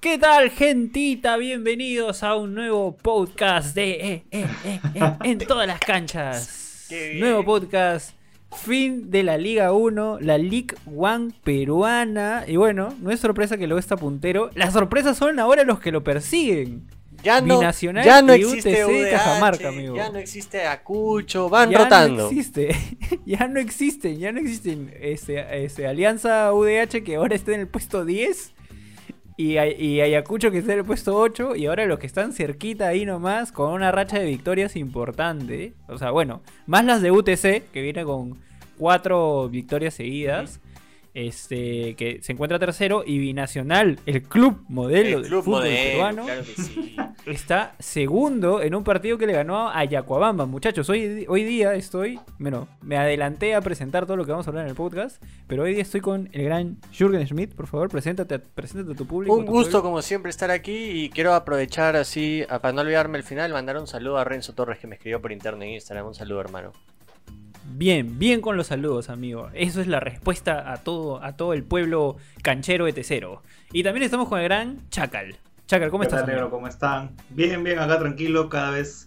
¿Qué tal, gentita? Bienvenidos a un nuevo podcast de eh, eh, eh, En todas las canchas. Qué bien. Nuevo podcast, fin de la Liga 1, la League 1 peruana. Y bueno, no es sorpresa que lo está puntero. Las sorpresas son ahora los que lo persiguen. Ya no, Binacional ya no y existe UTC UDH, Cajamarca, amigo. Ya no existe Acucho, van ya rotando. no existe, ya no existen, ya no existen. Ese, ese Alianza UDH que ahora está en el puesto 10 y, y Ayacucho que está en el puesto 8 y ahora los que están cerquita ahí nomás con una racha de victorias importante. O sea, bueno, más las de UTC que viene con cuatro victorias seguidas. Este, que se encuentra tercero y Binacional, el club modelo El del club fútbol modelo, peruano, claro que sí. está segundo en un partido que le ganó a Yacuabamba. Muchachos, hoy, hoy día estoy. Bueno, me adelanté a presentar todo lo que vamos a hablar en el podcast. Pero hoy día estoy con el gran Jürgen Schmidt. Por favor, preséntate, preséntate a tu público. Un tu gusto pueblo. como siempre estar aquí y quiero aprovechar así, para no olvidarme el final, mandar un saludo a Renzo Torres que me escribió por interno en Instagram. Un saludo hermano. Bien, bien con los saludos, amigo. Eso es la respuesta a todo, a todo el pueblo canchero de Tesero. Y también estamos con el gran Chacal. Chacal, ¿cómo ¿Qué estás? negro? ¿Cómo están? Bien, bien, acá tranquilo, cada vez.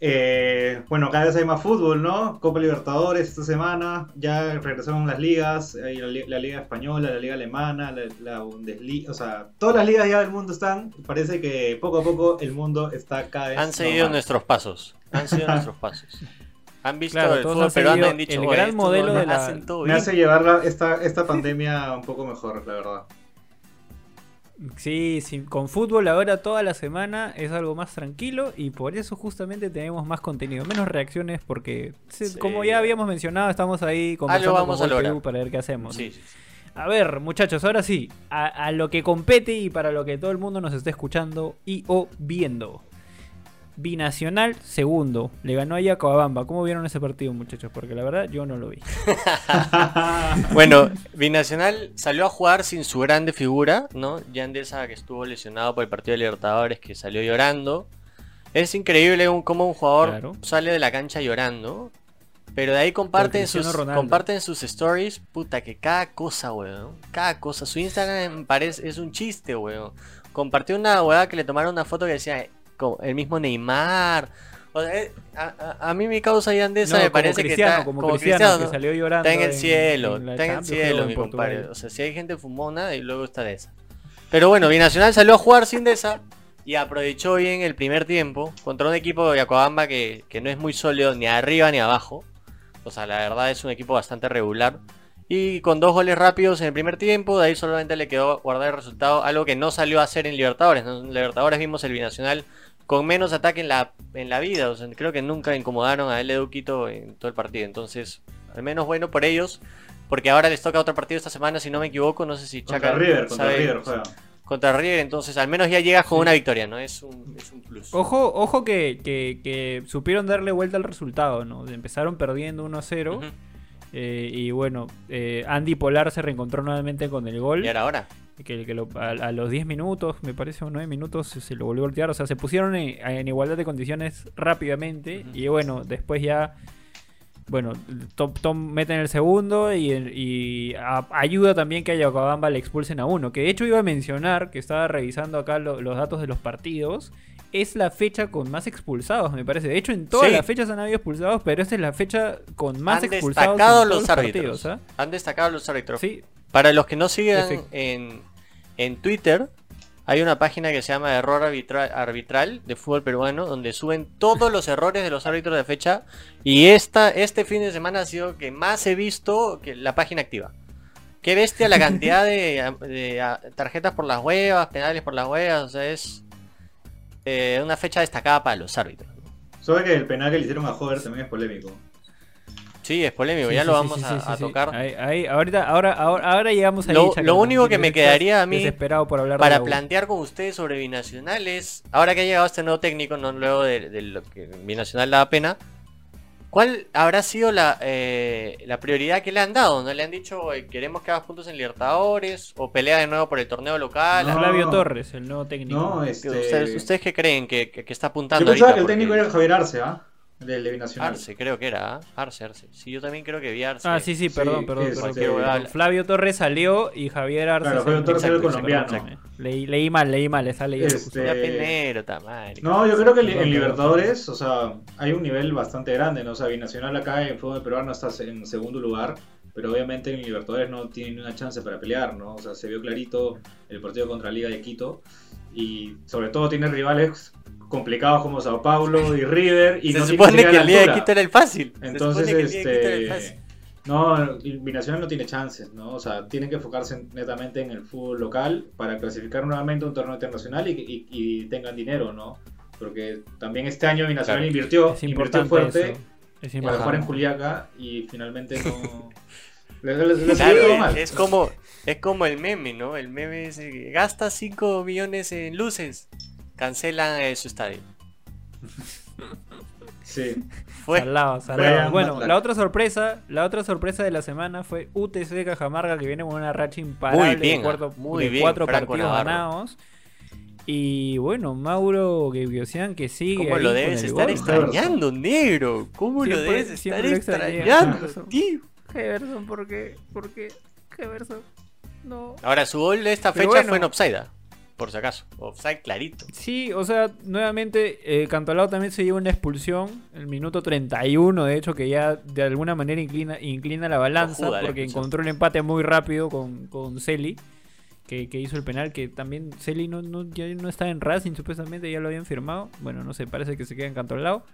eh, bueno, cada vez hay más fútbol, ¿no? Copa Libertadores esta semana, ya regresaron las ligas, hay la, li- la Liga Española, la Liga Alemana, la, la Bundesliga, o sea, todas las ligas ya del mundo están. Parece que poco a poco el mundo está cada vez. Han seguido normal. nuestros pasos. Han seguido nuestros pasos. Han visto Claro, el todos fútbol han peruano dicho, el "Oye, gran modelo de la- hacen todo Me bien". hace llevar la- esta, esta pandemia un poco mejor, la verdad. Sí, sí, con fútbol ahora toda la semana es algo más tranquilo y por eso justamente tenemos más contenido, menos reacciones porque Sí. como ya habíamos mencionado estamos ahí conversando vamos con para ver qué hacemos. Sí, sí, sí. A ver, muchachos, ahora sí, a, a lo que compete y para lo que todo el mundo nos está escuchando y o viendo. Binacional segundo, le ganó a Yacoabamba. ¿Cómo vieron ese partido, muchachos? Porque la verdad yo no lo vi. Bueno, Binacional salió a jugar sin su grande figura, ¿no? Yandesa que estuvo lesionado por el partido de Libertadores, que salió llorando. Es increíble un, cómo un jugador Claro. sale de la cancha llorando. Pero de ahí comparten sus, comparten sus stories. Puta, que cada cosa, weón. Cada cosa. Su Instagram parece, es un chiste, weón. Compartió una weá que le tomaron una foto que decía como el mismo Neymar. O sea, eh, a, a- a mí mi causa Yandesa No, me parece que está como, como Cristiano, Cristiano, que ¿no? salió llorando. Está en el cielo, en está en el cielo, mi compadre. O sea, si hay gente fumona y luego está de esa. Pero bueno, Binacional salió a jugar sin de esa y aprovechó bien el primer tiempo contra un equipo de Yacoabamba que, que no es muy sólido ni arriba ni abajo. O sea, la verdad es un equipo bastante regular. Y con dos goles rápidos en el primer tiempo, de ahí solamente le quedó guardar el resultado, algo que no salió a hacer en Libertadores. En Libertadores vimos el Binacional con menos ataque en la, en la vida. O sea, creo que nunca incomodaron a L. Duquito en todo el partido. Entonces, al menos bueno por ellos. Porque ahora les toca otro partido esta semana, si no me equivoco. No sé si Contra Chaca River, contra River juega. Contra River, entonces al menos ya llegas con una victoria, ¿no? Es un, es un plus. Ojo, ojo que, que- que supieron darle vuelta al resultado, ¿no? Empezaron perdiendo 1-0 Ujú. eh, y bueno, eh, Andy Polar se reencontró nuevamente con el gol. Y ahora, ahora. Que, que lo- a, a los 10 minutos, me parece, o 9 minutos, se, se lo volvió a voltear. O sea, se pusieron en, en igualdad de condiciones rápidamente. Y bueno, después ya. Bueno, Tom, Tom mete en el segundo y, y a- ayuda también que a Yacobamba le expulsen a uno. Que de hecho iba a mencionar, que estaba revisando acá lo- los datos de los partidos. Es la fecha con más expulsados, me parece. De hecho, en todas Sí. las fechas han habido expulsados, pero esta es la fecha con más Han expulsados. en destacado todos los árbitros. partidos, ¿ah? Han destacado los árbitros. Sí, Para los que no sigan Efecto. en, en Twitter, hay una página que se llama Error Arbitra- Arbitral de fútbol peruano, donde suben todos los errores de los árbitros de fecha. Y esta, este fin de semana ha sido que más he visto que la página activa. Qué bestia la cantidad de, tarjetas por las huevas, penales por las huevas. O sea, es eh, una fecha destacada para los árbitros. Sabe que el penal que le hicieron a Hover también es polémico. Sí, es polémico, Sí, ya sí, lo sí, vamos sí, a, sí, sí, a sí. tocar. Ahí, ahí, ahorita, ahora, ahora, ahora llegamos ahí. Lo- lo único que me quedaría a mí Desesperado por hablar para plantear con ustedes sobre binacionales, ahora que ha llegado este nuevo técnico, no luego de, de lo que binacional da pena, ¿cuál habrá sido la, eh, la prioridad que le han dado? ¿No le han dicho eh, queremos que hagas puntos en Libertadores o pelea de nuevo por el torneo local? No. Flavio Torres, el nuevo técnico. No, ¿Qué- este. ¿Ustedes, ¿Ustedes qué creen que, que- que está Yo apuntando pensaba ahorita? que el técnico Porque- era Javier Arce, ¿ah? Del de Binacional. Arce, creo que era, ¿ah? Arce, Arce. Sí, yo también creo que vi Arce. Ah, sí, sí, perdón, Sí, perdón. Flavio Torres salió y Javier Arce. Claro, Flavio Torres el Exacto, colombiano. Leí, leí mal, leí mal, está leyendo. Este, penero. No, yo creo que en- Libertadores, o sea, hay un nivel bastante grande, ¿no? O sea, Binacional acá en fútbol peruano está en segundo lugar, pero obviamente en Libertadores no tiene ni una chance para pelear, ¿no? O sea, se vio clarito el partido contra Liga de Quito y sobre todo tiene rivales complicados como Sao Paulo y River y Se no supone que el la día de. Quito era el fácil. Se Entonces, este, fácil. no, Binacional no tiene chances, ¿no? O sea, tienen que enfocarse netamente en el fútbol local para clasificar nuevamente a un torneo internacional y, y- y tengan dinero, ¿no? Porque también este año Binacional Claro. invirtió, Es invirtió fuerte. Es para jugar en. Juliaca y finalmente no... le, le- le- le Claro, es, mal. es como, es como el meme, ¿no? El meme es eh, gasta 5 millones en luces, cancelan eh, su estadio. Sí. Fue. Salado, salado. Bueno, la otra sorpresa, la otra sorpresa de la semana fue UTC Cajamarca que viene con una racha imparable Muy bien, de, cuarto- ah, muy de bien, cuatro Franco partidos Navarro. ganados. Y bueno, Mauro Gebiosian que sigue ¿Cómo lo debes estar gol. extrañando, negro? ¿Cómo lo debes estar lo extrañando, tío? Heverson, ¿por qué? ¿Por qué? Heverson, no. Ahora, su gol de esta Pero fecha bueno. fue en ah, por si acaso. Offside clarito. Sí, o sea, nuevamente eh, Cantolao también se lleva una expulsión, el minuto 31, de hecho, que ya de alguna manera inclina, inclina la balanza, porque encontró el empate muy rápido con, con Celi, que, que hizo el penal, que también Celi no, no, ya no está en Racing, supuestamente ya lo habían firmado. Bueno, no sé, parece que se queda en Cantolao.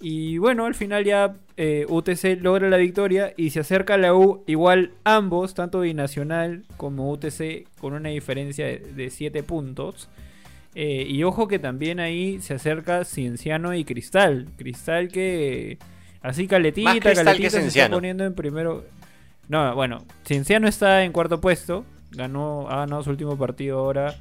Y bueno, al final ya eh, UTC logra la victoria y se acerca a la U. Igual ambos, tanto Binacional como UTC, con una diferencia de 7 puntos. Eh, y ojo que también ahí se acerca Cienciano y Cristal. Cristal que así caletita, Más caletita que se está poniendo en primero. No, bueno, Cienciano está en cuarto puesto. Ganó, ha ganado su último partido ahora.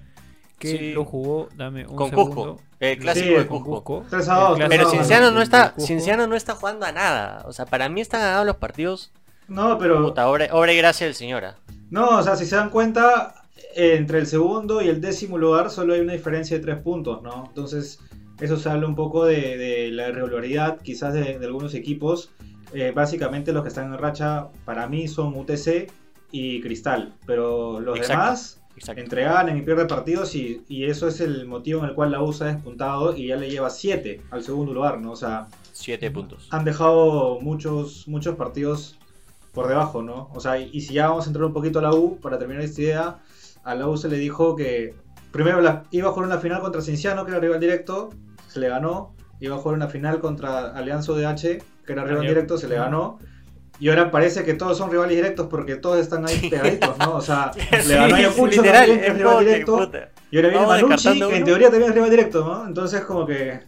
Que Sí. lo jugó, dame un Con segundo. Cusco. El clásico Sí, de Cusco. Cusco. 3 a 2, El clásico Pero No, Cienciano no está. Cienciano no está jugando a nada. O sea, para mí están ganados los partidos. No, pero... Puta, obra, obra y gracia del señora. No, o sea, si se dan cuenta, eh, entre el segundo y el décimo lugar solo hay una diferencia de tres puntos, ¿no? Entonces, eso se habla un poco de, de la irregularidad quizás de, de algunos equipos. Eh, básicamente los que están en racha para mí son UTC y Cristal, pero los Exacto. demás Exacto. entre ganan y pierden partidos y, y eso es el motivo en el cual la U se ha despuntado y ya le lleva 7 al segundo lugar, ¿no? O sea, Siete puntos. han dejado muchos, muchos partidos por debajo, ¿no? O sea, y, y si ya vamos a entrar un poquito a la U, para terminar esta idea, a la U se le dijo que primero la- iba a jugar una final contra Cinciano, que era rival directo, se le ganó, iba a jugar una final contra Alianza UDH, que era rival directo, se le ganó. Y ahora parece que todos son rivales directos porque todos están ahí pegaditos, ¿no? O sea, le ganó a Ayacucho literal, también, que es rival directo. puta. Y ahora viene Manucci, que en teoría también es rival directo, ¿no? Entonces como que...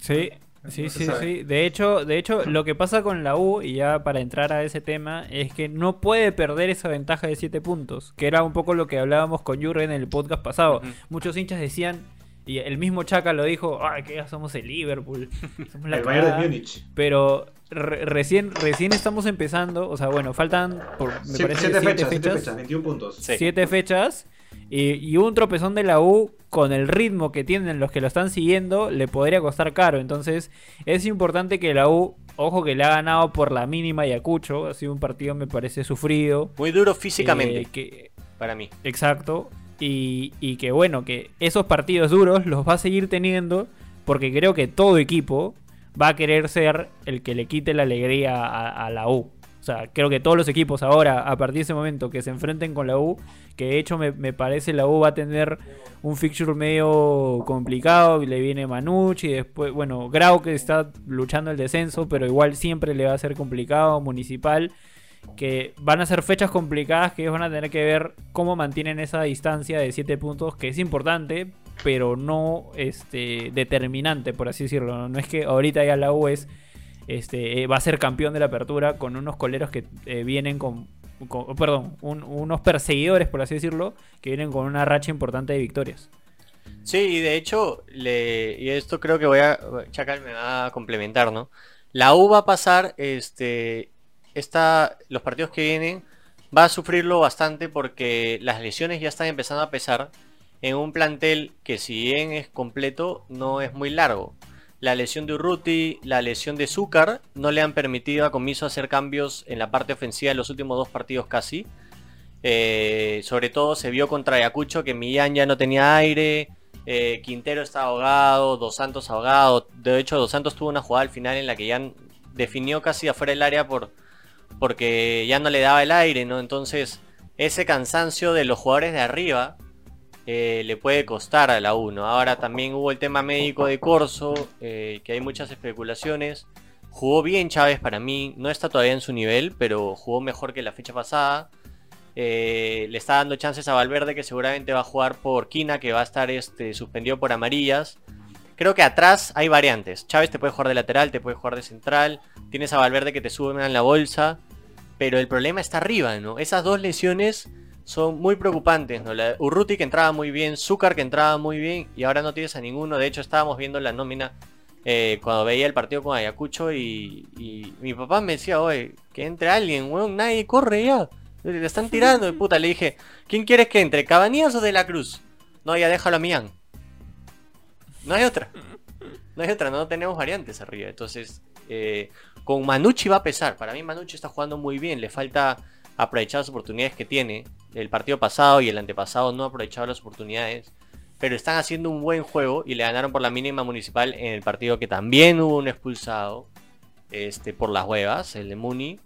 Sí, sí, No se sí, sabe. sí. De hecho, de hecho, lo que pasa con la U, y ya para entrar a ese tema, es que no puede perder esa ventaja de 7 puntos, que era un poco lo que hablábamos con Jurgen en el podcast pasado. Muchos hinchas decían, y el mismo Chaca lo dijo, ay, que ya somos el Liverpool, somos la el Bayern de cagada". Múnich. Pero re- recién, recién estamos empezando, o sea, bueno, faltan, por, me Siete, parece, siete que siete fechas, siete fechas, fechas, 21 puntos. Sí. siete fechas y, y un tropezón de la U con el ritmo que tienen los que lo están siguiendo le podría costar caro. Entonces es importante que la U, ojo que le ha ganado por la mínima Ayacucho, ha sido un partido me parece sufrido. Muy duro físicamente, eh, que, para mí. exacto. Y, y que bueno, que esos partidos duros los va a seguir teniendo porque creo que todo equipo va a querer ser el que le quite la alegría a, la U. O sea, creo que todos los equipos ahora, a partir de ese momento que se enfrenten con la U, que de hecho me, me parece la U va a tener un fixture medio complicado, le viene Manucci, y después, bueno, Grau que está luchando el descenso, pero igual siempre le va a ser complicado, Municipal, que van a ser fechas complicadas que ellos van a tener que ver cómo mantienen esa distancia de 7 puntos, que es importante, pero no este, determinante, por así decirlo. No, es que ahorita ya la U es, este, eh, va a ser campeón de la apertura con unos coleros que eh, vienen con, perdón, un- unos perseguidores, por así decirlo, que vienen con una racha importante de victorias. Sí, y de hecho, le, y esto creo que voy a. Chacal me va a complementar, ¿no? La U va a pasar, este. Los partidos que vienen, va a sufrirlo bastante porque las lesiones ya están empezando a pesar en un plantel que, si bien es completo, no es muy largo. la lesión de Urruti, la lesión de Zúcar, no le han permitido a Comiso hacer cambios en la parte ofensiva en los últimos dos partidos casi. Eh, sobre todo se vio contra Ayacucho que Millán ya no tenía aire, eh, Quintero está ahogado, Dos Santos ahogado. De hecho, Dos Santos tuvo una jugada al final en la que ya definió casi afuera del área por, porque ya no le daba el aire, ¿no? Entonces, ese cansancio de los jugadores de arriba eh, le puede costar a la 1. Ahora también hubo el tema médico de Corso, que hay muchas especulaciones. Jugó bien Chávez para mí, no está todavía en su nivel, pero jugó mejor que la fecha pasada. Eh, le está dando chances a Valverde que seguramente va a jugar por Quina, que va a estar este, suspendido por amarillas. Creo que atrás hay variantes. Chávez te puede jugar de lateral, te puede jugar de central. Tienes a Valverde que te sube en la bolsa. Pero el problema está arriba, ¿no? Esas dos lesiones son muy preocupantes, ¿no? Urruti que entraba muy bien, Zúcar que entraba muy bien y ahora no tienes a ninguno. De hecho, estábamos viendo la nómina eh, cuando veía el partido con Ayacucho y, y, mi papá me decía, oye, que entre alguien, weón, nadie corre ya. Le están tirando, de puta. Le dije, ¿quién quieres que entre? ¿Cabanías o De la Cruz? No, ya déjalo a Mian. No hay otra. No hay otra, no tenemos variantes arriba. Entonces, eh, con Manucci va a pesar. Para mí Manucci está jugando muy bien. Le falta aprovechar las oportunidades que tiene. El partido pasado y el antepasado no ha aprovechado las oportunidades. Pero están haciendo un buen juego y le ganaron por la mínima municipal en el partido que también hubo un expulsado este, por las huevas, el de Muni.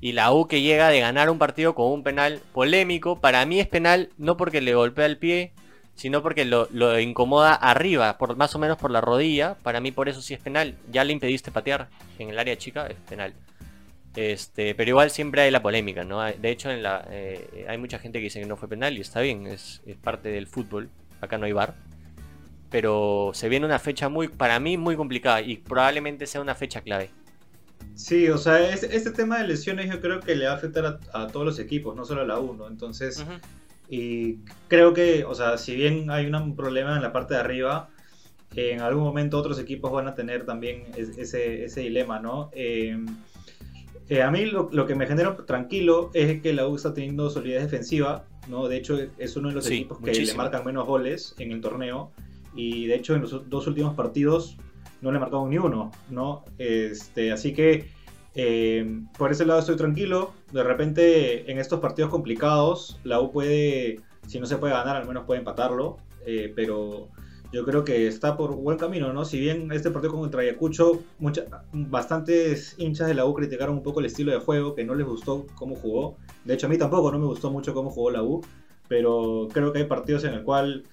Y la U que llega de ganar un partido con un penal polémico. Para mí es penal no porque le golpea el pie, sino porque lo, incomoda arriba, por, más o menos por la rodilla. Para mí por eso sí es penal. Ya le impediste patear en el área chica, es penal. Este, pero igual siempre hay la polémica, ¿no? De hecho, en la, eh, hay mucha gente que dice que no fue penal y está bien, es, es parte del fútbol. Acá no hay bar. Pero se viene una fecha muy, para mí, muy complicada y probablemente sea una fecha clave. Sí, o sea, este, tema de lesiones yo creo que le va a afectar a, todos los equipos, no solo a la 1. Entonces, y creo que, o sea, si bien hay un problema en la parte de arriba, en algún momento otros equipos van a tener también ese, ese dilema, ¿no? Em, eh, a mí lo, que me genera tranquilo es que la U está teniendo solidez defensiva, ¿no? De hecho, es uno de los equipos que le marcan menos goles en el torneo. Y de hecho, en los dos últimos partidos no le marcado ni uno, ¿no? Este, así que eh, por ese lado estoy tranquilo. De repente, en estos partidos complicados, la U puede, si no se puede ganar, al menos puede empatarlo. Eh, pero yo creo que está por buen camino, ¿no? Si bien este partido contra Ayacucho, bastantes hinchas de la U criticaron un poco el estilo de juego, que no les gustó cómo jugó. De hecho, a mí tampoco no me gustó mucho cómo jugó la U. Pero creo que hay partidos en el cual,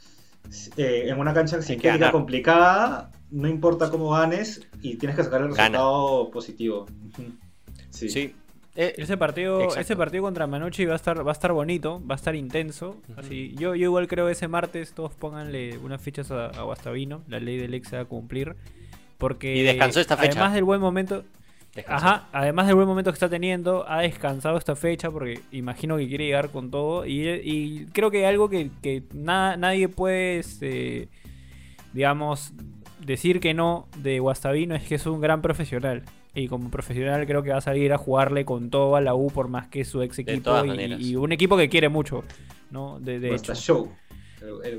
eh, en una cancha sintética complicada, no importa cómo ganes y tienes que sacar el resultado positivo. Sí. Eh, ese partido, ese partido contra Manucci va a estar, va a estar bonito, va a estar intenso. Así, yo, yo igual creo ese martes todos pónganle unas fichas a, Guastavino, la ley del ex se va a cumplir. Porque y descansó esta fecha. Además del buen momento. Ajá, además del buen momento que está teniendo, ha descansado esta fecha porque imagino que quiere llegar con todo. Y, creo que algo que, que nadie puede, este, digamos, decir que no de Guastavino es que es un gran profesional. Y como profesional creo que va a salir a jugarle con todo a la U por más que su ex equipo y, un equipo que quiere mucho. ¿no? De, de hecho. Show.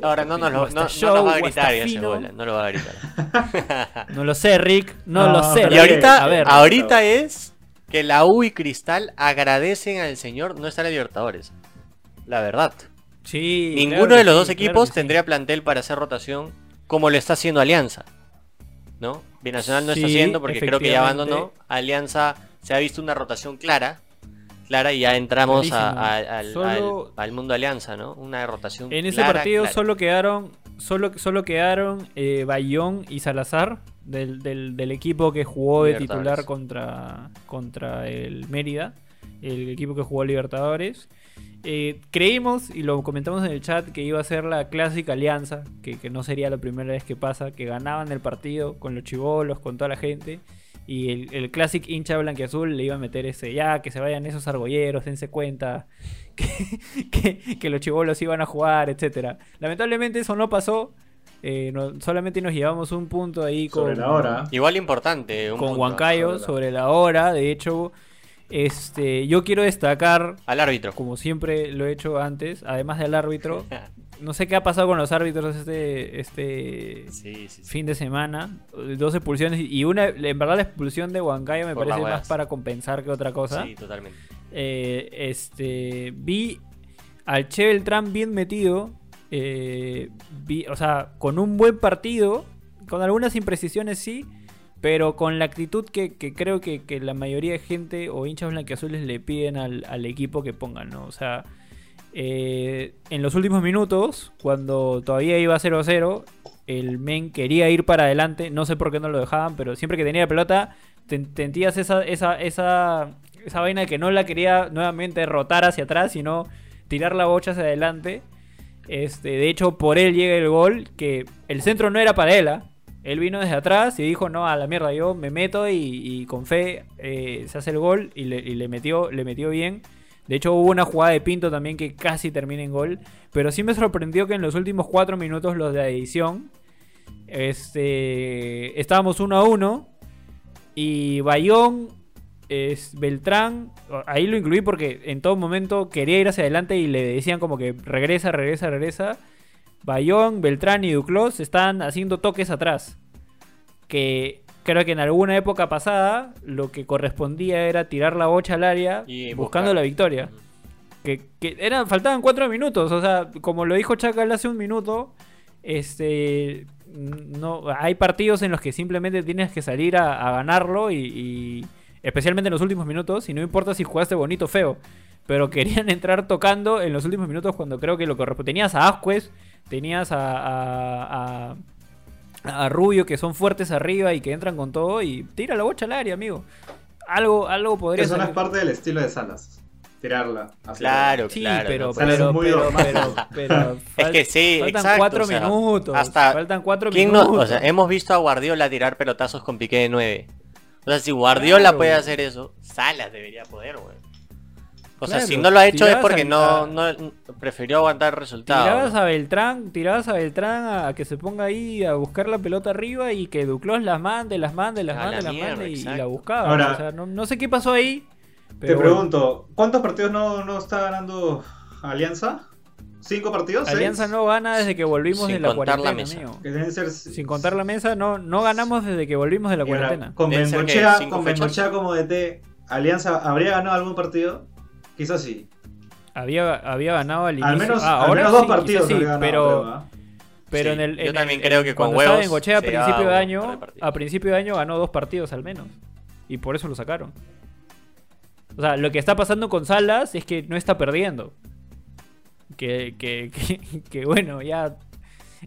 Ahora no, no, no, no, lo va a gritar no lo va a gritar. no lo sé, Rick, no, lo sé. Y ahorita, a ver, ahorita es que la U y Cristal agradecen al señor no estar en Libertadores. La verdad. Sí. Ninguno de los dos equipos tendría plantel para hacer rotación como lo está haciendo Alianza. ¿No? Binacional no está haciendo porque creo que ya abandonó. Alianza se ha visto una rotación clara. Clara y ya entramos al, mundo Alianza, ¿no? Una rotación En ese partido solo quedaron solo, solo quedaron eh, Bayón y Salazar del, del, equipo que jugó de titular contra, contra el Mérida, el equipo que jugó Libertadores. Eh, creímos y lo comentamos en el chat que iba a ser la clásica alianza, que, no sería la primera vez que pasa, que ganaban el partido con los chivolos, con toda la gente. Y el, el clásico hincha blanqueazul le iba a meter ese, ya, que se vayan esos argolleros, dense cuenta, que, los chivolos iban a jugar, etcétera Lamentablemente eso no pasó. Eh, solamente nos llevamos un punto ahí con. Sobre la hora. Igual importante. con Huancayo sobre la hora. De hecho, este, yo quiero destacar al árbitro. Como siempre lo he hecho antes, además del árbitro, no sé qué ha pasado con los árbitros este, este Sí, sí, sí. fin de semana. Dos expulsiones y una, en verdad la expulsión de Huancayo me Por parece más para compensar que otra cosa. Sí, totalmente. Eh, este, vi al Che Beltrán bien metido. eh, vi, o sea, con un buen partido. Con algunas imprecisiones, sí. Pero con la actitud que, creo que, la mayoría de gente o hinchas blanqueazules le piden al, equipo que pongan, ¿no? O sea, eh, en los últimos minutos, cuando todavía iba 0-0, el men quería ir para adelante. No sé por qué no lo dejaban, pero siempre que tenía pelota, sentías esa, esa, esa, esa vaina que no la quería nuevamente rotar hacia atrás, sino tirar la bocha hacia adelante. Este, de hecho, por él llega el gol, que el centro no era para él. ¿ah? Él vino desde atrás y dijo, no, a la mierda, yo me meto y, con fe eh, se hace el gol y le, y le metió, le metió bien. De hecho, hubo una jugada de Pinto también que casi termina en gol. Pero sí me sorprendió que en los últimos cuatro minutos, los de adición, este, estábamos uno a uno. Y Bayón, es Beltrán, ahí lo incluí porque en todo momento quería ir hacia adelante y le decían como que regresa, regresa, regresa. Bayón, Beltrán y Duclos están haciendo toques atrás. Que creo que en alguna época pasada lo que correspondía era tirar la bocha al área Y buscando buscar. la victoria. Que, que era, faltaban cuatro minutos. O sea, como lo dijo Chacal hace un minuto, este no hay partidos en los que simplemente tienes que salir a, a ganarlo y, y especialmente en los últimos minutos, y no importa si jugaste bonito o feo. Pero querían entrar tocando en los últimos minutos cuando creo que lo corresponde. Tenías a Asquez, tenías a, a, a- a Rubio que son fuertes arriba y que entran con todo y tira la bocha al área, amigo. Algo, algo podría Eso no es parte del estilo de Salas. Tirarla. Claro, Sí, claro. pero, no Salas pero, es muy pero, normal. pero, pero Es que sí, faltan exacto, cuatro o sea, minutos. hasta- faltan cuatro ¿Quién no- minutos. o sea, hemos visto a Guardiola tirar pelotazos con piqué de 9. O sea, si Guardiola Claro. puede hacer eso, Salas debería poder, güey. O sea, si no lo ha hecho es porque no, prefirió aguantar el resultado. Tirabas a Beltrán, tirabas a Beltrán a, a que se ponga ahí a buscar la pelota arriba y que Duclos las mande, las mande, las A mande, la las mierda, mande y, la buscaba. Ahora- o sea, no, no sé qué pasó ahí. Te bueno, pregunto, ¿cuántos partidos no, no está ganando Alianza? ¿Cinco partidos? ¿Seis? Alianza no gana desde que volvimos Sin de la contar la cuarentena, mesa. amigo. Que deben ser... Sin contar la mesa, no, no ganamos desde que volvimos de la Y ahora, cuarentena. Con. Bengochea como DT, ¿Alianza habría ganado algún partido? Quizás sí. Había, había ganado al inicio. Al menos, Ah, al ahora menos dos sí, partidos sí, ganado, pero, creo, ¿ah? Pero Sí, en el. yo en el- también creo que con cuando estaba huevos en Gochea a principio de año. A principio de año ganó dos partidos al menos. Y por eso lo sacaron. O sea, lo que está pasando con Salas es que no está perdiendo. Que, que, que, que bueno, ya.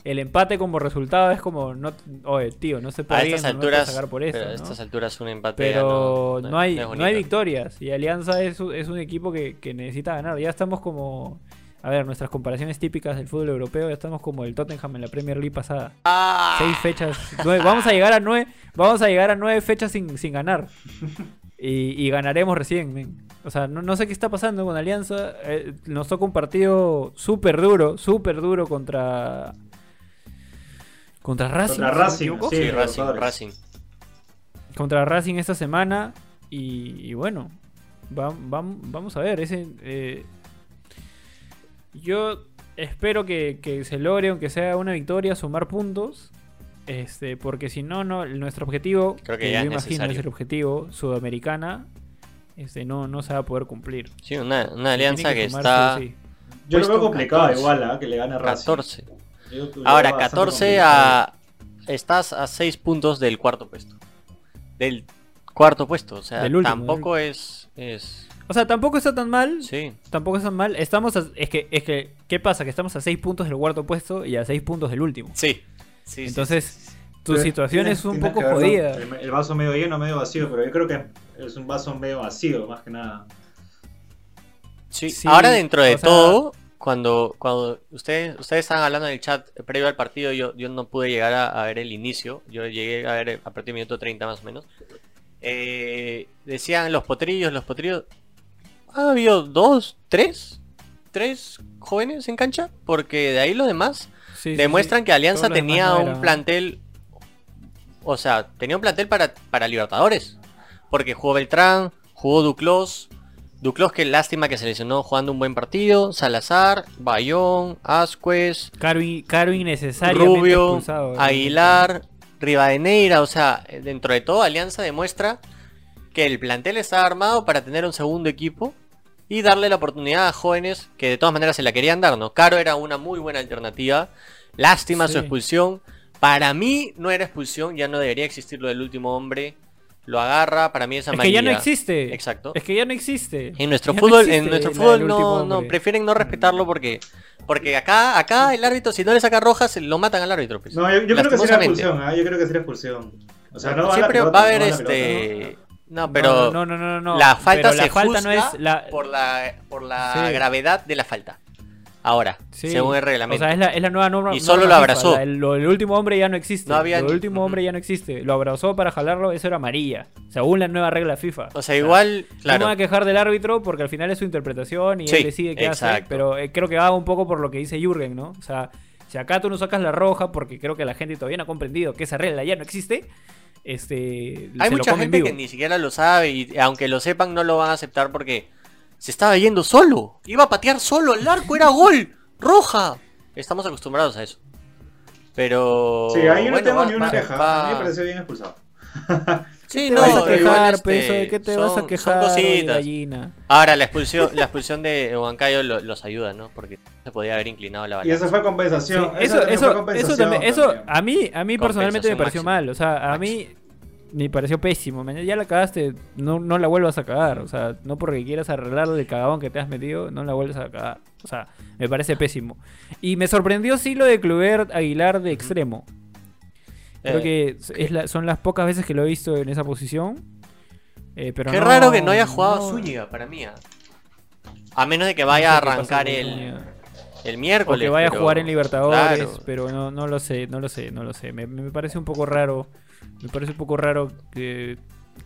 El empate como resultado es como. No, oye, tío, no se A puede estas no alturas, sacar por eso. pero a ¿no? estas alturas un empate Pero no, hay, no, hay victorias. Y Alianza es, un- es un equipo que, que necesita ganar. Ya estamos como. A ver, nuestras comparaciones típicas del fútbol europeo. Ya estamos como el Tottenham en la Premier League pasada. Ah, Seis fechas. nueve- vamos a llegar a nueve. Vamos a llegar a nueve fechas sin, sin ganar. Y, y ganaremos recién. men. O sea, no, no sé qué está pasando con Alianza. Eh, nos toca un partido súper duro, súper duro contra. Contra Racing. Contra Racing, sí. Racing, Racing. contra Racing esta semana y, y bueno, va- vam- vamos a ver. Ese, eh, yo espero que, que se logre, aunque sea una victoria, sumar puntos. Este, porque si no, no, nuestro objetivo, Creo que ya yo es imagino es necesario. el objetivo sudamericana, este, no, no se va a poder cumplir. Sí, una, una alianza que, sumar está sí. Yo lo veo complicado 14. igual, ¿ah? que le gane a Racing. 14. Ahora, veo bastante 14 complicado. a... Estás a 6 puntos del cuarto puesto. Del cuarto puesto, o sea, Del último, tampoco es... es... O sea, tampoco está tan mal. Sí, Tampoco está tan mal. Estamos a- es que, es que, ¿qué pasa? Que estamos a 6 puntos del cuarto puesto y a 6 puntos del último. sí. sí, Entonces, sí, sí. tu Pero situación tienes- es un poco jodida. El, el vaso medio lleno, medio vacío, pero yo creo que es un vaso medio vacío, más que nada. Sí, Sí, ahora dentro de o sea- todo, cuando, cuando ustedes, ustedes estaban hablando en el chat previo al partido, yo, yo no pude llegar a, a ver el inicio, yo llegué a ver a partir del minuto 30 más o menos. Eh, decían los potrillos, los potrillos. ¿Ha habido dos, tres? ¿Tres jóvenes en cancha? Porque de ahí los demás Sí, demuestran sí. que Alianza tenía un plantel. O sea, tenía un plantel para, para Libertadores. Porque jugó Beltrán, jugó Duclos, Duclos, que lástima que se lesionó jugando un buen partido. Salazar, Bayón, Ascuez, Caro, in- caro innecesariamente Rubio, expulsado, ¿no? Aguilar, Rivadeneira. O sea, dentro de todo, Alianza demuestra que el plantel está armado para tener un segundo equipo y darle la oportunidad a jóvenes que de todas maneras se la querían dar, ¿no? Caro era una muy buena alternativa. Lástima su expulsión. Para mí no era expulsión, ya no debería existir lo del último hombre. Lo agarra, para mí es Es que amarilla. ya no existe. Exacto. Es que ya no existe. En nuestro Ya fútbol, en nuestro la fútbol no, no, prefieren no respetarlo porque, porque acá, acá el árbitro, si no le saca roja, se lo matan al árbitro. pues. No, yo, yo creo que sería Lastimosamente. expulsión, ¿ah? Yo creo que sería expulsión. O sea, no va a la Siempre pelota, va a haber la este. ¿no? No, pero No, no, no, no, no. la falta Pero la se falta no juzga es la. por la, por la Sí. gravedad de la falta. Ahora, Sí. según el O reglamento. sea, es la, es la nueva norma. Y solo norma lo FIFA. abrazó. La- el, lo- el último hombre ya no existe. No había Lo ni- último hombre ya no existe. Lo abrazó para jalarlo, eso era amarilla. Según la nueva regla FIFA. o sea, igual, No me claro. a quejar del árbitro porque al final es su interpretación y Sí, él decide qué hace. exacto. Pero eh, creo que va un poco por lo que dice Jürgen, ¿no? O sea, si acá tú no sacas la roja porque creo que la gente todavía no ha comprendido que esa regla ya no existe, este. Hay se lo mucha comen gente vivo. que ni siquiera lo sabe y aunque lo sepan no lo van a aceptar porque se estaba yendo solo. Iba a patear solo al arco, era gol. Roja. Estamos acostumbrados a eso. Pero... Sí, ahí yo no bueno, tengo va- ni una queja. va- A mí me pareció bien expulsado. Sí, ¿Qué no, te vas a quejar, este, peso? ¿De qué te son- vas a quejar, gallina? Ahora, la expulsión, la expulsión de Huancayo lo- los ayuda, ¿no? Porque se podía haber inclinado la Y balanza. eso fue compensación. Sí, eso, también eso, fue eso, compensación también, eso también. a mí, a mí personalmente me pareció máxima. mal. O sea, a mí me pareció pésimo. man. Ya la cagaste, no, no la vuelvas a cagar. O sea, no porque quieras arreglar el cagadón que te has metido, no la vuelvas a cagar. O sea, me parece pésimo. Y me sorprendió sí lo de Clubert Aguilar de extremo. Creo Eh, que es la- son las pocas veces que lo he visto en esa posición. Eh, pero Qué no- raro que no haya jugado no- Zúñiga para mí. ah. A menos de que vaya a arrancar el, el O miércoles. que vaya a pero- jugar en Libertadores, Claro. pero no, no lo sé, no lo sé, no lo sé. Me, me parece un poco raro, me parece un poco raro que,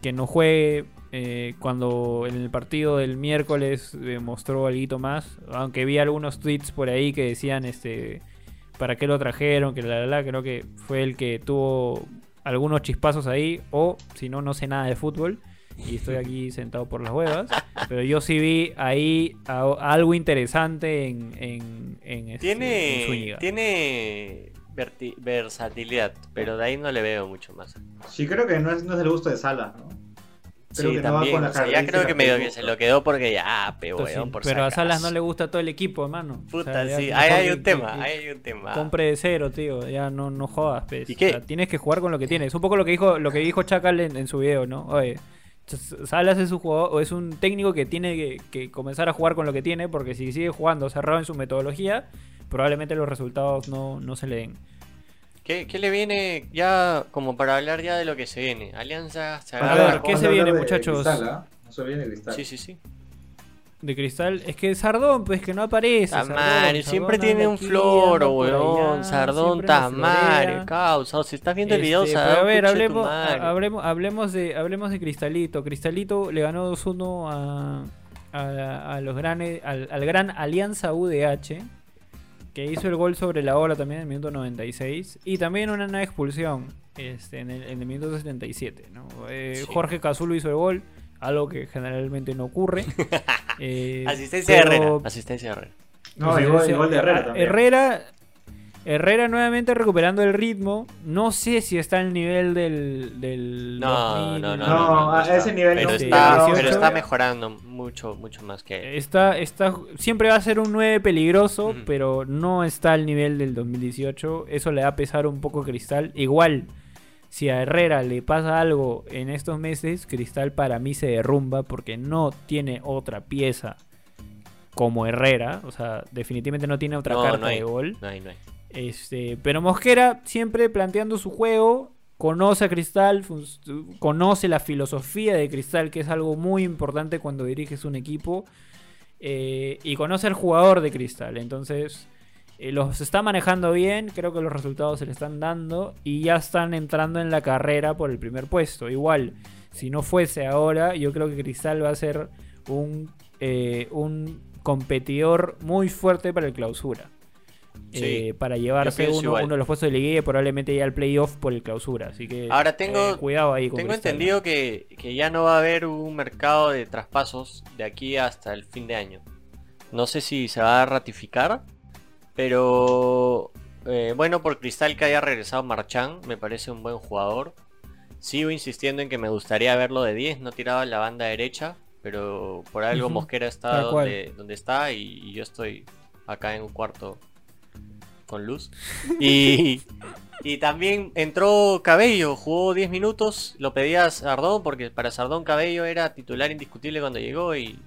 que no juegue eh, cuando en el partido del miércoles eh, mostró algo más. Aunque vi algunos tweets por ahí que decían este para qué lo trajeron, que la la la, creo que fue el que tuvo algunos chispazos ahí, o si no, no sé nada de fútbol. Y estoy aquí sentado por las huevas. Pero yo sí vi ahí a- algo interesante en, en, en, este, en Tiene, Zúñiga. tiene versatilidad, pero de ahí no le veo mucho más. Sí, creo que no es, no es del gusto de Salas, ¿no? Creo Sí, que no va también. con o sea, ya creo que medio que se lo quedó porque ya, pe, Entonces, weón, por pero a Salas no le gusta todo el equipo, hermano. O Puta, sea, ya sí, ahí hay un tema, ahí hay un tema. Compre de cero, tío. Ya no, no jodas, pues. ¿Y qué? O sea, tienes que jugar con lo que tienes. Es un poco lo que dijo, lo que dijo Chacal en, en su video, ¿no? Oye, Salas es un jugador, o es un técnico que tiene que, que comenzar a jugar con lo que tiene, porque si sigue jugando cerrado en su metodología, probablemente los resultados no, no se le den. ¿Qué, qué le viene ya como para hablar ya de lo que se viene? Alianza se A ver, ¿qué se viene, de muchachos? Cristal, ¿ah? No se olviden de Cristal. Sí, sí, sí. De cristal, es que Sardón, pues que no aparece. Sardón, Tamario, siempre Sardón tiene un floro, weón. Sardón, Tamario, causa. O si estás viendo el video, Este, Sardón, pero a ver, hablemos, hablemos, hablemos, de, hablemos de Cristalito. Cristalito le ganó 2-1 a, a, a los grandes, al, al gran Alianza UDH, que hizo el gol sobre la hora también en el minuto 96. Y también una, una expulsión este, en, el, en el minuto 77. ¿no? Eh, Sí. Jorge Cazulo hizo el gol, algo que generalmente no ocurre. Eh, Asistencia de pero- Herrera. Asistencia de Herrera. No, y gol, y gol de Herrera también. Herrera, Herrera nuevamente recuperando el ritmo. No sé si está al nivel del. del No, 2000, no, no, No, no, a ese nivel pero no. está, pero 18. está mejorando mucho, mucho más que él. Está, está, siempre va a ser un 9 peligroso, pero no está al nivel del 2018. Eso le va a pesar un poco a Cristal. Igual, si a Herrera le pasa algo en estos meses, Cristal para mí se derrumba porque no tiene otra pieza como Herrera. O sea, definitivamente no tiene otra No, carta no hay. de gol. No hay, no hay. Este, pero Mosquera siempre planteando su juego, conoce a Cristal, conoce la filosofía de Cristal, que es algo muy importante cuando diriges un equipo, eh, y conoce al jugador de Cristal. Entonces, eh, los está manejando bien, creo que los resultados se le están dando y ya están entrando en la carrera por el primer puesto. Igual, si no fuese ahora, yo creo que Cristal va a ser un, eh, un competidor muy fuerte para el clausura. Sí, eh, para llevarse uno, uno de los puestos de liguilla y probablemente ya el playoff por el clausura. Así que Ahora tengo- eh, cuidado ahí con Tengo entendido que, que ya no va a haber un mercado de traspasos de aquí hasta el fin de año. No sé si se va a ratificar, pero eh, bueno, por Cristal que haya regresado Marchán, me parece un buen jugador. Sigo insistiendo en que me gustaría verlo de 10, no tiraba la banda derecha, pero por algo Mosquera está donde, donde está y, y yo estoy acá en un cuarto con luz. Y, y también entró Cabello, jugó 10 minutos, lo pedía Sardón porque para Sardón Cabello era titular indiscutible cuando llegó y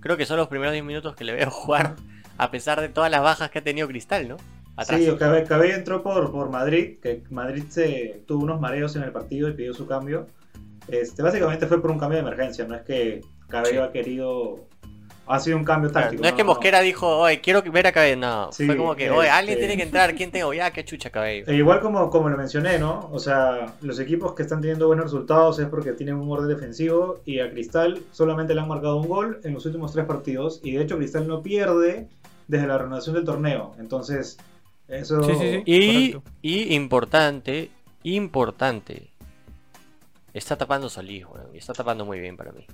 creo que son los primeros 10 minutos que le veo jugar a pesar de todas las bajas que ha tenido Cristal, ¿no? Atrás. Sí, Cabe- Cabello entró por, por Madrid, que Madrid se tuvo unos mareos en el partido y pidió su cambio. Este, básicamente fue por un cambio de emergencia, no es que Cabello Sí. ha querido... Ha sido un cambio Claro, táctico. no es que Mosquera dijo, oye, quiero ver a Cabello, no, Sí, fue como que, oye, alguien este- tiene que entrar, ¿quién tengo? Ya, qué chucha Cabello. E igual como, como lo mencioné, ¿no? O sea, los equipos que están teniendo buenos resultados es porque tienen un orden defensivo y a Cristal solamente le han marcado un gol en los últimos tres partidos y de hecho Cristal no pierde desde la renovación del torneo. Entonces, eso... Sí, sí, sí. Y importante, importante, está tapando Solís, weón, y está tapando muy bien para mí.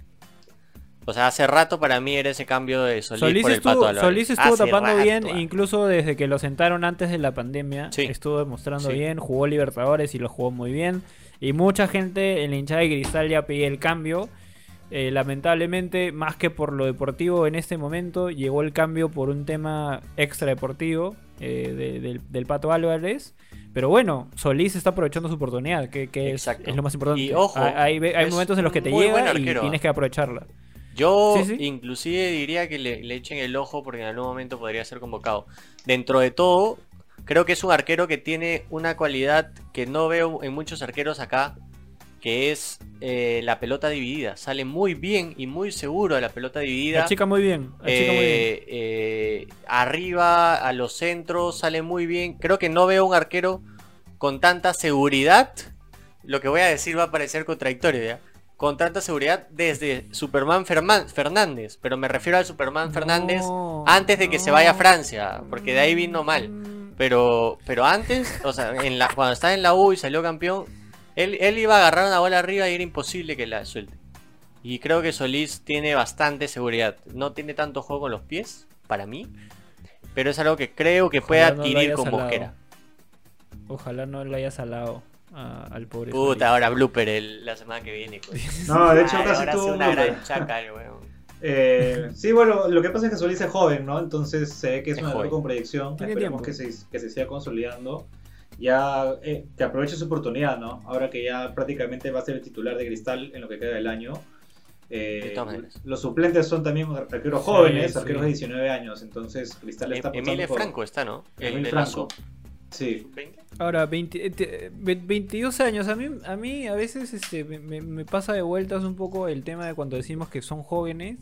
O sea, hace rato para mí era ese cambio de Solís, Solís por el estuvo, Pato Álvarez. Solís estuvo Hace tapando rato, bien, ah. incluso desde que lo sentaron antes de la pandemia. Sí. Estuvo demostrando Sí. bien, jugó Libertadores y lo jugó muy bien. Y mucha gente en la hinchada de Cristal ya pedía el cambio. Eh, lamentablemente, más que por lo deportivo en este momento, llegó el cambio por un tema extra deportivo eh, de- del, del Pato Álvarez. Pero bueno, Solís está aprovechando su oportunidad, que, que es, lo más importante. Y ojo, hay, hay- momentos en los que te llega y tienes ¿ah? que aprovecharla. Yo Sí, sí. inclusive diría que le, le echen el ojo porque en algún momento podría ser convocado. Dentro de todo, creo que es un arquero que tiene una cualidad que no veo en muchos arqueros acá, que es eh, la pelota dividida. Sale muy bien y muy seguro de la pelota dividida. La chica muy bien. La chica muy bien. Eh, eh, arriba, a los centros, sale muy bien. Creo que no veo un arquero con tanta seguridad. Lo que voy a decir va a parecer contradictorio, ¿ya? Con tanta seguridad desde Superman Ferman- Fernández. Pero me refiero al Superman Fernández No, antes de que se vaya a. Francia. Porque de ahí vino mal. Pero, pero antes, o sea, en la, cuando estaba en la U y salió campeón, él, él iba a agarrar una bola arriba y era imposible que la suelte. Y creo que Solís tiene bastante seguridad. No tiene tanto juego con los pies, para mí. Pero es algo que creo que puede Ojalá lo adquirir con salado. Mosquera. Ojalá no le haya salado a- al pobre. Puta, ahora blooper el- la semana que viene. coño. No, de hecho Ay, casi tuvo una gran weón. Eh, sí, bueno, lo que pasa es que Solís es joven, ¿no? Entonces se ve que es, Es un joven. arquero con proyección. Esperemos que se, que se siga consolidando. Ya eh, que aproveche su oportunidad, ¿no? Ahora que ya prácticamente va a ser el titular de Cristal en lo que queda del año. Eh, los suplentes son también arqueros jóvenes, sí. arqueros de 19 años. Entonces Cristal está Em- apostando Emile por- Franco está, ¿no? El Emil de la Franco. Sí. sub-20. Ahora, 20 eh, te- ve- 22 años. A mí, a mí a veces este, me, me- pasa de vueltas un poco el tema de cuando decimos que son jóvenes.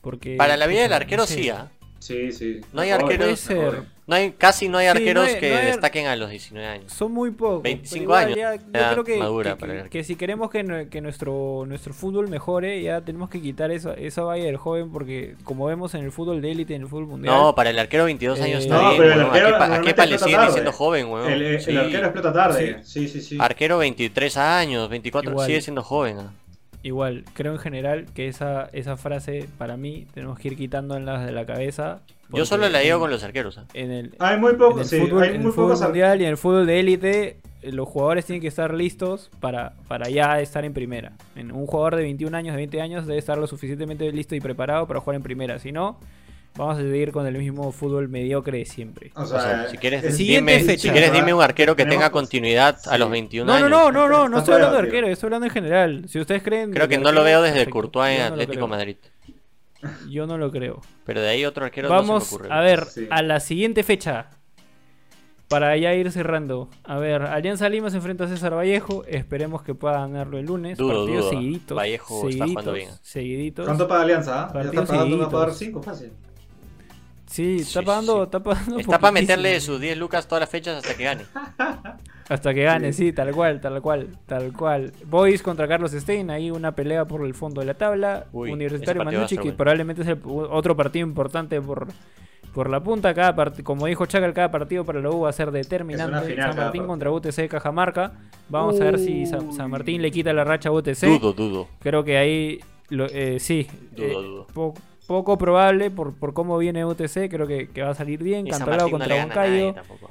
Porque, Para la vida del arquero no sé. sí, ¿ah? Sí, sí. No hay arqueros- Puede ser. No hay, casi no hay Sí, no arqueros hay- que no hay- destaquen a los 19 años. Son muy pocos. 25 pero igual años, ya- yo creo que, madura que- para el que- que si queremos que, que nuestro, nuestro fútbol mejore, ya tenemos que quitar esa, esa valla del joven. Porque como vemos en el fútbol de élite, en el fútbol mundial. No, para el arquero 22 años Eh, está No, bien, pero el arquero ¿A qué pa- ¿A qué normalmente pa le siguen diciendo joven, weón? El, el Sí. arquero explota tarde. Sí, sí, sí. Arquero 23 años, 24, Igual. sigue siendo joven. Igual, creo en general que esa, esa frase para mí tenemos que ir quitándolas de la cabeza. Yo solo la digo en- con los arqueros. ¿ah? En el, Hay muy en pocos, el sí. fútbol, hay en el muy fútbol pocos mundial y en el fútbol de élite, eh, los jugadores tienen que estar listos para, para ya estar en primera. En un jugador de 21 años, de 20 años, debe estar lo suficientemente listo y preparado para jugar en primera. Si no, vamos a seguir con el mismo fútbol mediocre de siempre. O O sea, sea, si quieres, dime, fecha. si quieres dime un arquero que tenga continuidad a los 21 No, no, años. no, no, no, no Está estoy hablando de arquero, estoy hablando en general. Si ustedes creen. Creo que no lo veo desde perfecto. Courtois en no Atlético. Madrid. Yo no lo creo. Pero de ahí otro arquero Vamos no se me ocurre. a ver, Sí. a la siguiente fecha. Para ya ir cerrando. A ver, Alianza Lima se enfrenta a César Vallejo. Esperemos que pueda ganarlo el lunes. Dudo, Partidos dudo. seguiditos. Vallejo está jugando bien. Seguiditos. ¿Cuánto paga Alianza? ah? Ya está pagando, va a pagar seguiditos. 5 fácil. Sí, está Sí, pagando, sí. está pagando Está para meterle sus 10 lucas todas las fechas hasta que gane. Hasta que gane, Sí. sí. tal cual, tal cual, tal cual. Boys contra Carlos Stein, ahí una pelea por el fondo de la tabla. Uy, Universitario Manucci, que bueno. probablemente es el- otro partido importante por, por la punta. Cada part- como dijo Chacal, cada partido para la U va a ser determinante. Final San Martín contra UTC Cajamarca. Vamos a ver si San, San Martín le quita la racha a UTC. Dudo, dudo. Creo que ahí lo- eh, sí. Dudo, eh, dudo. po- poco probable por, por cómo viene UTC. Creo que, que va a salir bien. Cantolao no contra tampoco.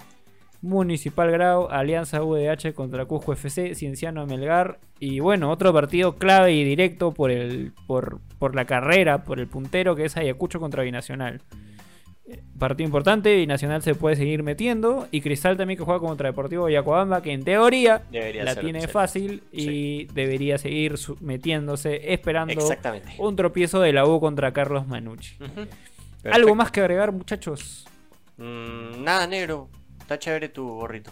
Municipal Grau, Alianza UDH contra Cusco FC, Cienciano Melgar y bueno, otro partido clave y directo por el por, por la carrera, por el puntero que es Ayacucho contra Binacional. Partido importante, Binacional se puede seguir metiendo y Cristal también que juega contra Deportivo Yacoamba que en teoría Debería la ser, tiene fácil y debería seguir metiéndose esperando Exactamente. un tropiezo de la U contra Carlos Manucci. ¿Algo más que agregar muchachos? Mm, nada, negro. Está chévere tu gorrito.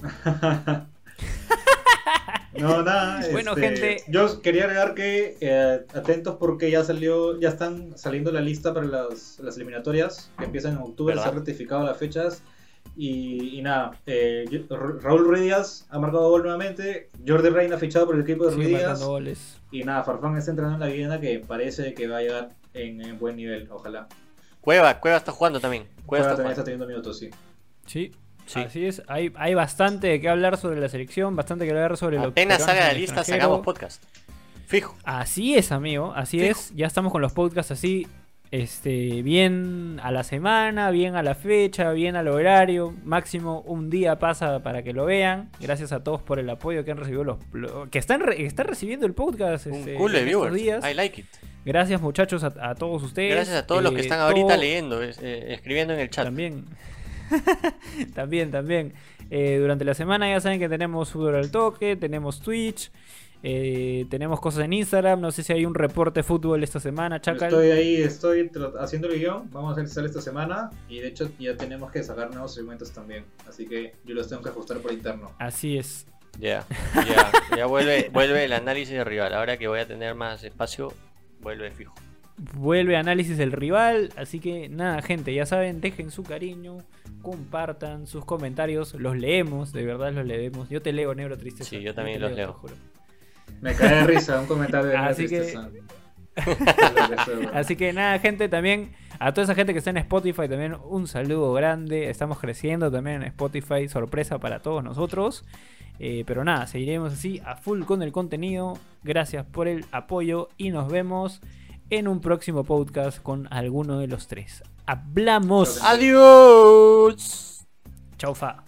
No, nada. Bueno, este, gente. Yo quería agregar que eh, atentos porque ya salió, ya están saliendo la lista para las, las eliminatorias que empiezan en octubre, ¿Verdad? se han rectificado las fechas. Y, y nada, eh, Raúl Ruiz Díaz ha marcado gol nuevamente. Jordi Reina ha fichado por el equipo de Ruiz Díaz. marcando goles. Y nada, Farfán está entrenando en la vivienda que parece que va a llegar en, en buen nivel, ojalá. Cueva, Cueva está jugando también. Cueva está también está teniendo minutos, sí. Sí, Sí. así es. Hay, hay bastante de qué hablar sobre la selección, bastante que hablar sobre lo Apenas peruanos salga la lista, extranjero. sacamos podcast. Fijo. Así es, amigo, así Fijo. es. Ya estamos con los podcasts así, este, bien a la semana, bien a la fecha, bien al horario. Máximo un día pasa para que lo vean. Gracias a todos por el apoyo que han recibido los, lo- que están, re- están recibiendo el podcast. Un este, culo de viewers. días. I like it. Gracias muchachos a, a todos ustedes. Gracias a todos los que están ahorita todo- leyendo, eh, escribiendo en el chat. También. también, también. Eh, durante la semana ya saben que tenemos fútbol al toque, tenemos Twitch, eh, tenemos cosas en Instagram. No sé si hay un reporte de fútbol esta semana, Chacal. Estoy ahí, estoy haciendo el guion. Vamos a sale esta semana. Y de hecho, ya tenemos que sacar nuevos segmentos también. Así que yo los tengo que ajustar por interno. Así es. Ya, ya, ya vuelve, vuelve el análisis de rival. Ahora que voy a tener más espacio, vuelve fijo. Vuelve análisis del rival. Así que nada, gente, ya saben, dejen su cariño, compartan sus comentarios. Los leemos, de verdad los leemos. Yo te leo, Negro Tristeza. Sí, yo también los leo. te juro. Me cae de risa un comentario de Así que- tristeza. Así que nada, gente, también a toda esa gente que está en Spotify, también un saludo grande. Estamos creciendo también en Spotify, sorpresa para todos nosotros. Eh, pero nada, seguiremos así a full con el contenido. Gracias por el apoyo y nos vemos en un próximo podcast con alguno de los tres. Hablamos. Adiós. Chau, fa.